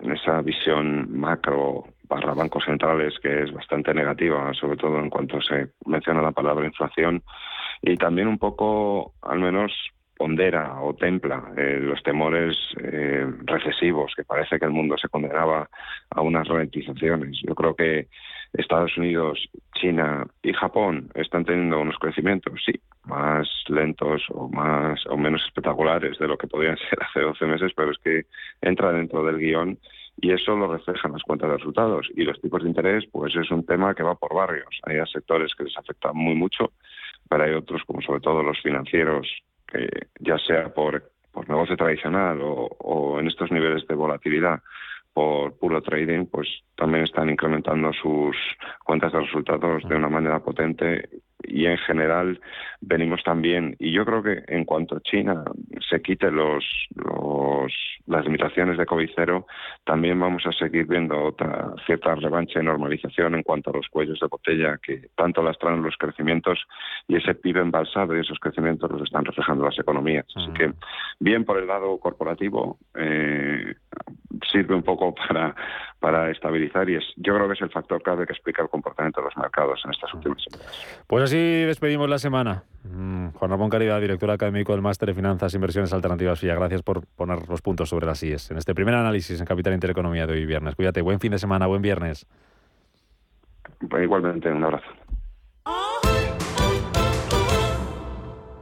esa visión macro barra bancos centrales que es bastante negativa, sobre todo en cuanto se menciona la palabra inflación, y también un poco, al menos, pondera o templa eh, los temores eh, recesivos, que parece que el mundo se condenaba a unas ralentizaciones. Yo creo que Estados Unidos, China y Japón están teniendo unos crecimientos, sí, más lentos o más o menos espectaculares de lo que podían ser hace 12 meses, pero es que entra dentro del guion y eso lo reflejan las cuentas de resultados. Y los tipos de interés, pues es un tema que va por barrios. Hay sectores que les afecta muy mucho, pero hay otros, como sobre todo los financieros, que ya sea por, por negocio tradicional o, o en estos niveles de volatilidad, por puro trading, pues también están incrementando sus cuentas de resultados de una manera potente y en general venimos también. Y yo creo que en cuanto China se quite los, los las limitaciones de COVID cero también vamos a seguir viendo otra cierta revancha y normalización en cuanto a los cuellos de botella que tanto lastran los crecimientos y ese PIB embalsado y esos crecimientos los están reflejando las economías. Así que bien por el lado corporativo eh, sirve un poco para para estabilizar y es yo creo que es el factor clave que explica el comportamiento de los mercados en estas últimas semanas. Pues así despedimos la semana. Mm, Juan Ramón Caridad, director académico del Máster de Finanzas e Inversiones Alternativas FIA. Gracias por poner los puntos sobre las IES en este primer análisis en Capital Intereconomía de hoy viernes. Cuídate, buen fin de semana, buen viernes. Igualmente, un abrazo.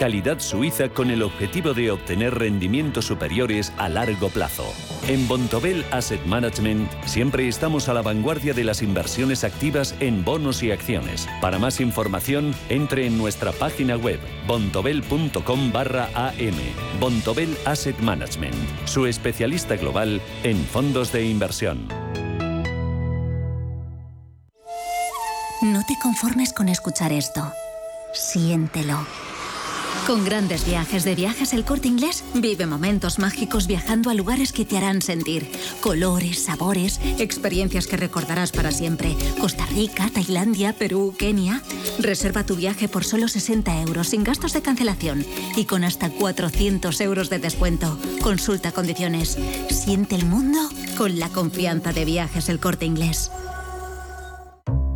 calidad suiza con el objetivo de obtener rendimientos superiores a largo plazo. En Bontobel Asset Management siempre estamos a la vanguardia de las inversiones activas en bonos y acciones. Para más información, entre en nuestra página web bontobel.com barra am. Bontobel Asset Management, su especialista global en fondos de inversión. No te conformes con escuchar esto. Siéntelo. Con grandes viajes de viajes el corte inglés, vive momentos mágicos viajando a lugares que te harán sentir colores, sabores, experiencias que recordarás para siempre. Costa Rica, Tailandia, Perú, Kenia. Reserva tu viaje por solo 60 euros sin gastos de cancelación y con hasta 400 euros de descuento. Consulta condiciones. Siente el mundo con la confianza de viajes el corte inglés.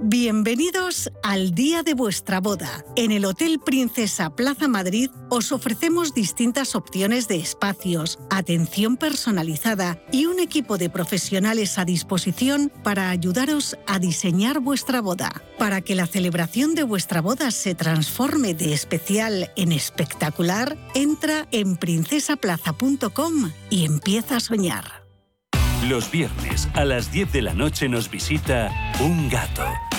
Bienvenidos al día de vuestra boda. En el Hotel Princesa Plaza Madrid os ofrecemos distintas opciones de espacios, atención personalizada y un equipo de profesionales a disposición para ayudaros a diseñar vuestra boda. Para que la celebración de vuestra boda se transforme de especial en espectacular, entra en princesaplaza.com y empieza a soñar. Los viernes a las 10 de la noche nos visita un gato,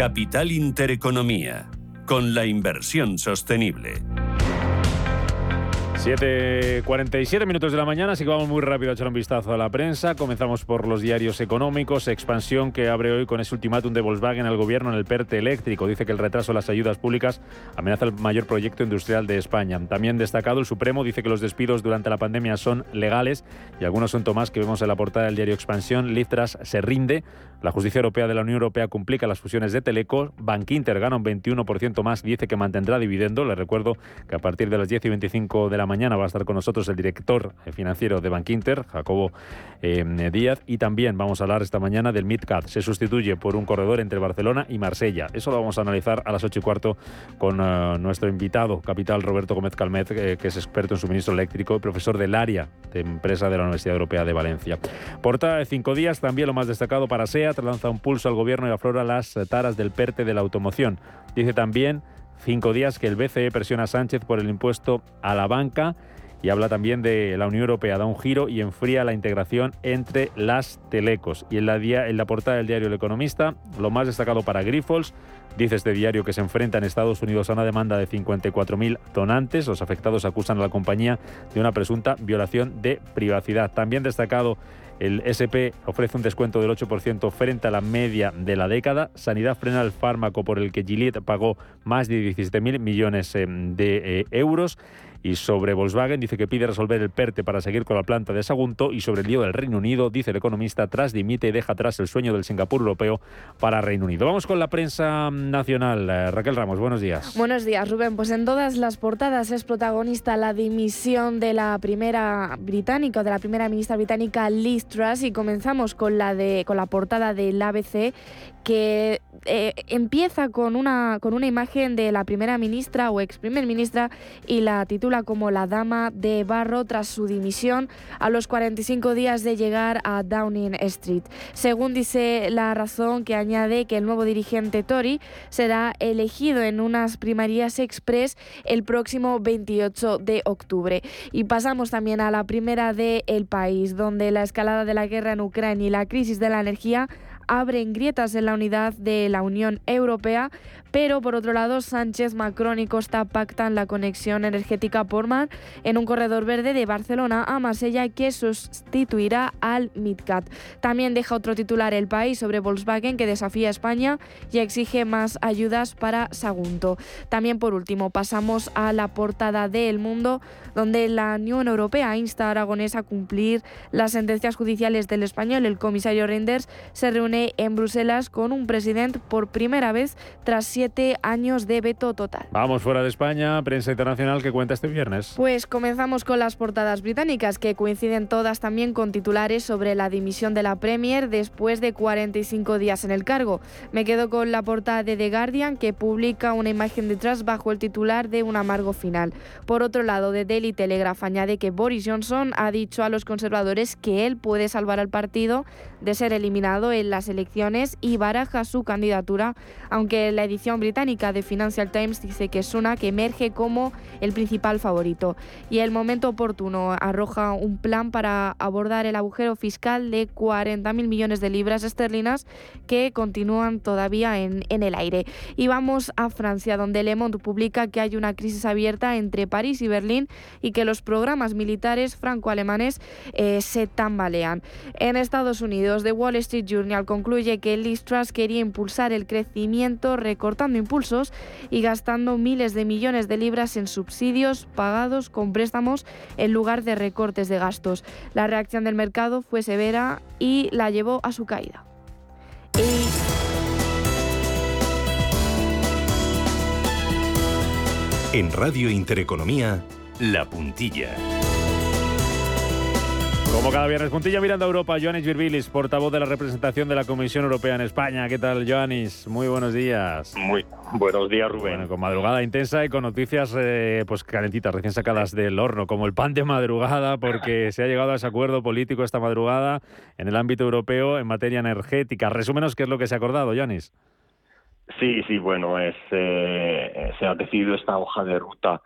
Capital Intereconomía con la inversión sostenible. 7.47 minutos de la mañana, así que vamos muy rápido a echar un vistazo a la prensa. Comenzamos por los diarios económicos. Expansión que abre hoy con ese ultimátum de Volkswagen al gobierno en el PERTE eléctrico. Dice que el retraso de las ayudas públicas amenaza el mayor proyecto industrial de España. También destacado, el Supremo dice que los despidos durante la pandemia son legales y algunos son tomás que vemos en la portada del diario Expansión. Liftras se rinde. La justicia europea de la Unión Europea complica las fusiones de Teleco. Bankinter gana un 21% más dice que mantendrá dividendo. Les recuerdo que a partir de las 10 y 25 de la mañana va a estar con nosotros el director financiero de Bankinter, Jacobo eh, Díaz, y también vamos a hablar esta mañana del MidCat. Se sustituye por un corredor entre Barcelona y Marsella. Eso lo vamos a analizar a las 8 y cuarto con eh, nuestro invitado, capital Roberto Gómez Calmet, eh, que es experto en suministro eléctrico y profesor del área de empresa de la Universidad Europea de Valencia. Portada de cinco días, también lo más destacado para SEAT, lanza un pulso al gobierno y aflora las taras del PERTE de la automoción. Dice también cinco días que el BCE presiona a Sánchez por el impuesto a la banca y habla también de la Unión Europea, da un giro y enfría la integración entre las telecos. Y en la, en la portada del diario El Economista, lo más destacado para Grifols, dice este diario que se enfrenta en Estados Unidos a una demanda de 54.000 donantes. Los afectados acusan a la compañía de una presunta violación de privacidad. También destacado el SP ofrece un descuento del 8% frente a la media de la década. Sanidad frena el fármaco por el que Gilead pagó más de 17.000 millones eh, de eh, euros. Y sobre Volkswagen dice que pide resolver el PERTE para seguir con la planta de Sagunto. Y sobre el lío del Reino Unido, dice el economista, tras dimite y deja atrás el sueño del Singapur europeo para Reino Unido. Vamos con la prensa nacional. Eh, Raquel Ramos, buenos días. Buenos días, Rubén. Pues en todas las portadas es protagonista la dimisión de la primera británica, de la primera ministra británica Liz Truss. Y comenzamos con la, de, con la portada del ABC que eh, empieza con una, con una imagen de la primera ministra o ex primer ministra y la titula como la dama de barro tras su dimisión a los 45 días de llegar a Downing Street. Según dice la razón que añade que el nuevo dirigente Tory será elegido en unas primarias express el próximo 28 de octubre. Y pasamos también a la primera de El País, donde la escalada de la guerra en Ucrania y la crisis de la energía abren grietas en la unidad de la Unión Europea, pero por otro lado Sánchez, Macron y Costa pactan la conexión energética por mar en un corredor verde de Barcelona a Marsella que sustituirá al MidCat. También deja otro titular el país sobre Volkswagen que desafía a España y exige más ayudas para Sagunto. También por último pasamos a la portada de El Mundo donde la Unión Europea insta a Aragonés a cumplir las sentencias judiciales del español. El comisario Reinders se reúne en Bruselas con un presidente por primera vez tras siete años de veto total. Vamos fuera de España, prensa internacional que cuenta este viernes. Pues comenzamos con las portadas británicas que coinciden todas también con titulares sobre la dimisión de la Premier después de 45 días en el cargo. Me quedo con la portada de The Guardian que publica una imagen detrás bajo el titular de un amargo final. Por otro lado, de Daily Telegraph añade que Boris Johnson ha dicho a los conservadores que él puede salvar al partido de ser eliminado en las elecciones y baraja su candidatura, aunque la edición británica de Financial Times dice que es una que emerge como el principal favorito. Y el momento oportuno arroja un plan para abordar el agujero fiscal de 40.000 millones de libras esterlinas que continúan todavía en, en el aire. Y vamos a Francia, donde Le Monde publica que hay una crisis abierta entre París y Berlín y que los programas militares franco-alemanes eh, se tambalean. En Estados Unidos, The Wall Street Journal concluye que Liz Truss quería impulsar el crecimiento recortando impulsos y gastando miles de millones de libras en subsidios pagados con préstamos en lugar de recortes de gastos. La reacción del mercado fue severa y la llevó a su caída. En Radio Intereconomía, la Puntilla. Como cada viernes, puntilla mirando a Europa, Joanis Virbilis, portavoz de la representación de la Comisión Europea en España. ¿Qué tal, Joanis? Muy buenos días. Muy buenos días, Rubén. Bueno, con madrugada intensa y con noticias eh, pues calentitas, recién sacadas del horno, como el pan de madrugada, porque se ha llegado a ese acuerdo político esta madrugada en el ámbito europeo en materia energética. Resúmenos qué es lo que se ha acordado, Joanis. Sí, sí, bueno, es, eh, se ha decidido esta hoja de ruta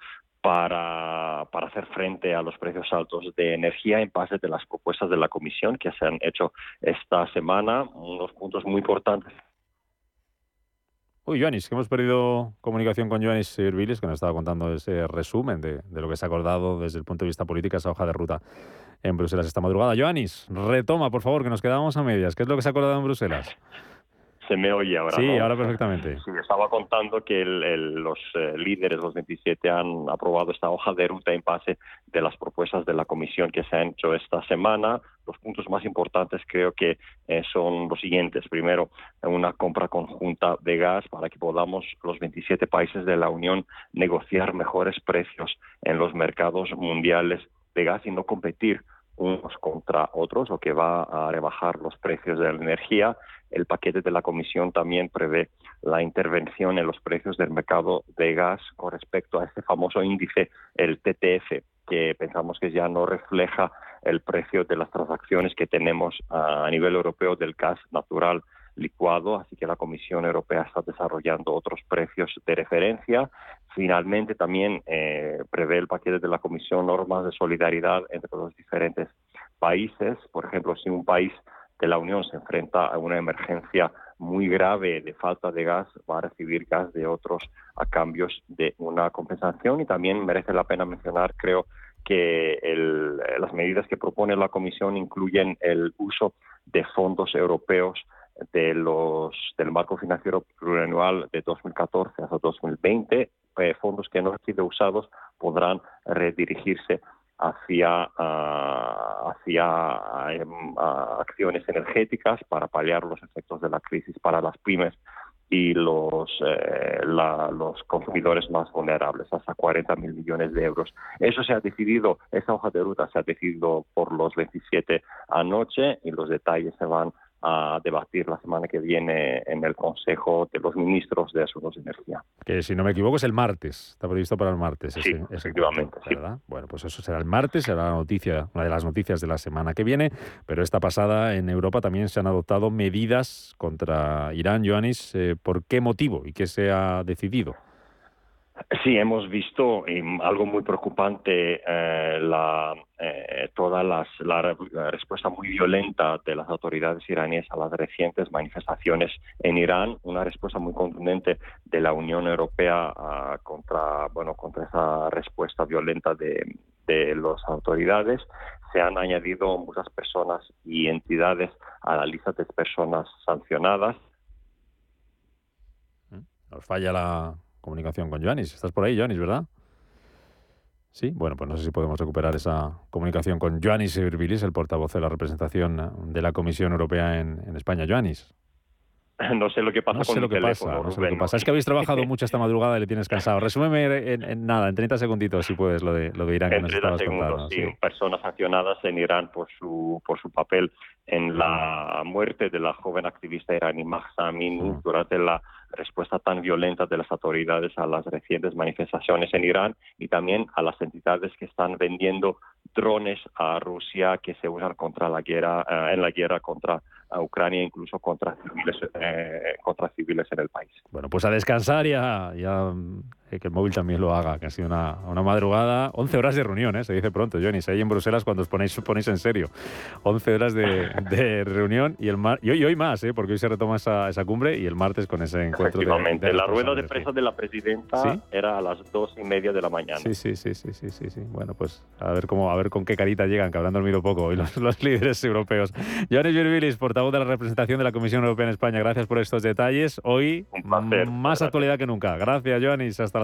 para, para, hacer frente a los precios altos de energía en base de las propuestas de la Comisión que se han hecho esta semana. Unos puntos muy importantes. Uy, Joanis, que hemos perdido comunicación con Joanis Virbilis, que nos estaba contando ese resumen de, de, lo que se ha acordado desde el punto de vista político, esa hoja de ruta en Bruselas esta madrugada. Joanis, retoma, por favor, que nos quedamos a medias. ¿Qué es lo que se ha acordado en Bruselas? Se me oye ahora. Sí, ahora perfectamente. Sí, estaba contando que los eh, líderes, los 27, han aprobado esta hoja de ruta en base de las propuestas de la Comisión que se han hecho esta semana. Los puntos más importantes creo que eh, son los siguientes. Primero, una compra conjunta de gas para que podamos los 27 países de la Unión negociar mejores precios en los mercados mundiales de gas y no competir unos contra otros, lo que va a rebajar los precios de la energía. El paquete de la Comisión también prevé la intervención en los precios del mercado de gas con respecto a este famoso índice, el TTF, que pensamos que ya no refleja el precio de las transacciones que tenemos a nivel europeo del gas natural licuado, así que la Comisión Europea está desarrollando otros precios de referencia. Finalmente, también eh, prevé el paquete de la Comisión normas de solidaridad entre los diferentes países. Por ejemplo, si un país la Unión se enfrenta a una emergencia muy grave de falta de gas, va a recibir gas de otros a cambios de una compensación. Y también merece la pena mencionar, creo, que las medidas que propone la Comisión incluyen el uso de fondos europeos de los del marco financiero plurianual de 2014 hasta 2020, eh, fondos que no han sido usados podrán redirigirse hacia, uh, hacia em, acciones energéticas para paliar los efectos de la crisis para las pymes y los, eh, los consumidores más vulnerables, hasta 40 mil millones de euros. Eso se ha decidido, esa hoja de ruta se ha decidido por los 27 anoche y los detalles se van a debatir la semana que viene en el Consejo de los Ministros de Asuntos de Energía. Que si no me equivoco es el martes, está previsto para el martes. Sí, efectivamente. Bueno, pues eso será el martes, será la noticia, una de las noticias de la semana que viene, pero esta pasada en Europa también se han adoptado medidas contra Irán, Joanis. Eh, ¿Por qué motivo y qué se ha decidido? Sí, hemos visto algo muy preocupante eh, la, eh, toda las, la, respuesta muy violenta de las autoridades iraníes a las recientes manifestaciones en Irán, una respuesta muy contundente de la Unión Europea ah, contra, bueno, contra esa respuesta violenta de, de las autoridades. Se han añadido muchas personas y entidades a la lista de personas sancionadas. Nos falla la, comunicación con Joanis. Estás por ahí, Joanis, ¿verdad? Sí, bueno, pues no sé si podemos recuperar esa comunicación con Joanis Virbilis, el portavoz de la representación de la Comisión Europea en, en España. Joanis. No sé lo que pasa con lo que pasa, no sé lo que pasa. Es que habéis trabajado mucho esta madrugada y le tienes cansado. Resúmeme en, nada, en 30 segunditos, si puedes, lo de, lo de Irán en 30 segundos, Sí. Personas sancionadas en Irán por su, por su papel en la muerte de la joven activista iraní Mahsa Amini durante la respuesta tan violenta de las autoridades a las recientes manifestaciones en Irán y también a las entidades que están vendiendo drones a Rusia que se usan contra la guerra eh, en la guerra contra Ucrania incluso contra civiles eh, contra civiles en el país. Bueno, pues a descansar eh, que el móvil también lo haga, que ha sido una, una madrugada, 11 horas de reunión, ¿eh? se dice pronto, Johnny, ahí en Bruselas cuando os ponéis, ponéis en serio, 11 horas de, de reunión y, el mar, y, hoy, hoy más, ¿eh? porque hoy se retoma esa, esa cumbre y el martes con ese encuentro. Efectivamente, la rueda de prensa de la presidenta era a las dos y media de la mañana. Sí, sí, sí, sí, sí, sí, sí. Bueno, pues a ver cómo, a ver con qué carita llegan, que habrán dormido poco hoy los, los líderes europeos. Johnny Virbilis, portavoz de la representación de la Comisión Europea en España, gracias por estos detalles. Hoy más actualidad que nunca. Gracias, Joanis. Hasta la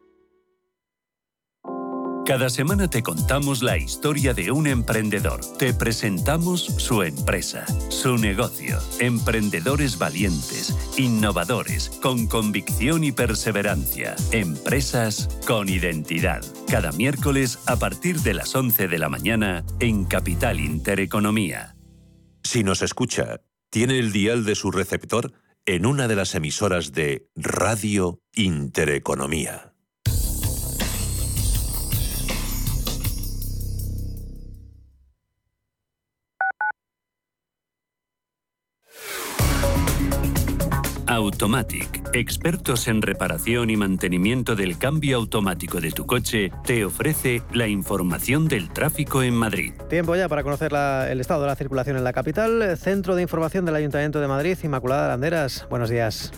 Cada semana te contamos la historia de un emprendedor. Te presentamos su empresa, su negocio. Emprendedores valientes, innovadores, con convicción y perseverancia. Empresas con identidad. Cada miércoles a partir de las 11 de la mañana en Capital Intereconomía. Si nos escucha, tiene el dial de su receptor en una de las emisoras de Radio Intereconomía. Automatic, expertos en reparación y mantenimiento del cambio automático de tu coche, te ofrece la información del tráfico en Madrid. Tiempo ya para conocer el estado de la circulación en la capital. Centro de Información del Ayuntamiento de Madrid, Inmaculada Landeras. Buenos días.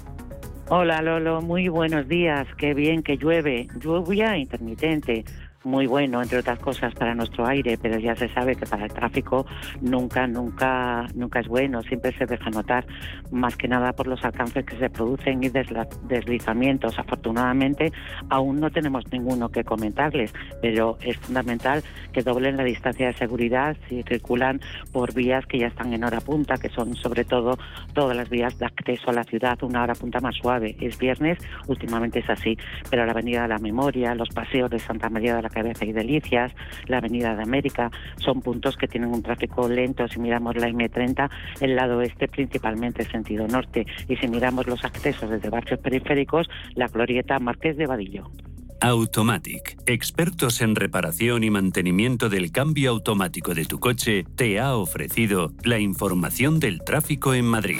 Hola Lolo, muy buenos días. Qué bien que llueve. Lluvia intermitente muy bueno, entre otras cosas, para nuestro aire, pero ya se sabe que para el tráfico nunca, nunca, nunca es bueno, siempre se deja notar, más que nada por los alcances que se producen y deslizamientos. Afortunadamente, aún no tenemos ninguno que comentarles, pero es fundamental que doblen la distancia de seguridad si circulan por vías que ya están en hora punta, que son sobre todo todas las vías de acceso a la ciudad, una hora punta más suave. Es viernes, últimamente es así, pero la Avenida de la Memoria, los paseos de Santa María de la Cabeza y Delicias, la Avenida de América, son puntos que tienen un tráfico lento. Si miramos la M30, el lado este principalmente sentido norte. Y si miramos los accesos desde barrios periféricos, la glorieta Marqués de Vadillo. Automatic, expertos en reparación y mantenimiento del cambio automático de tu coche, te ha ofrecido la información del tráfico en Madrid.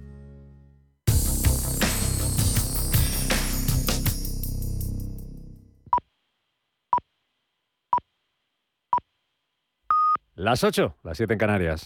Las 8, las 7 en Canarias.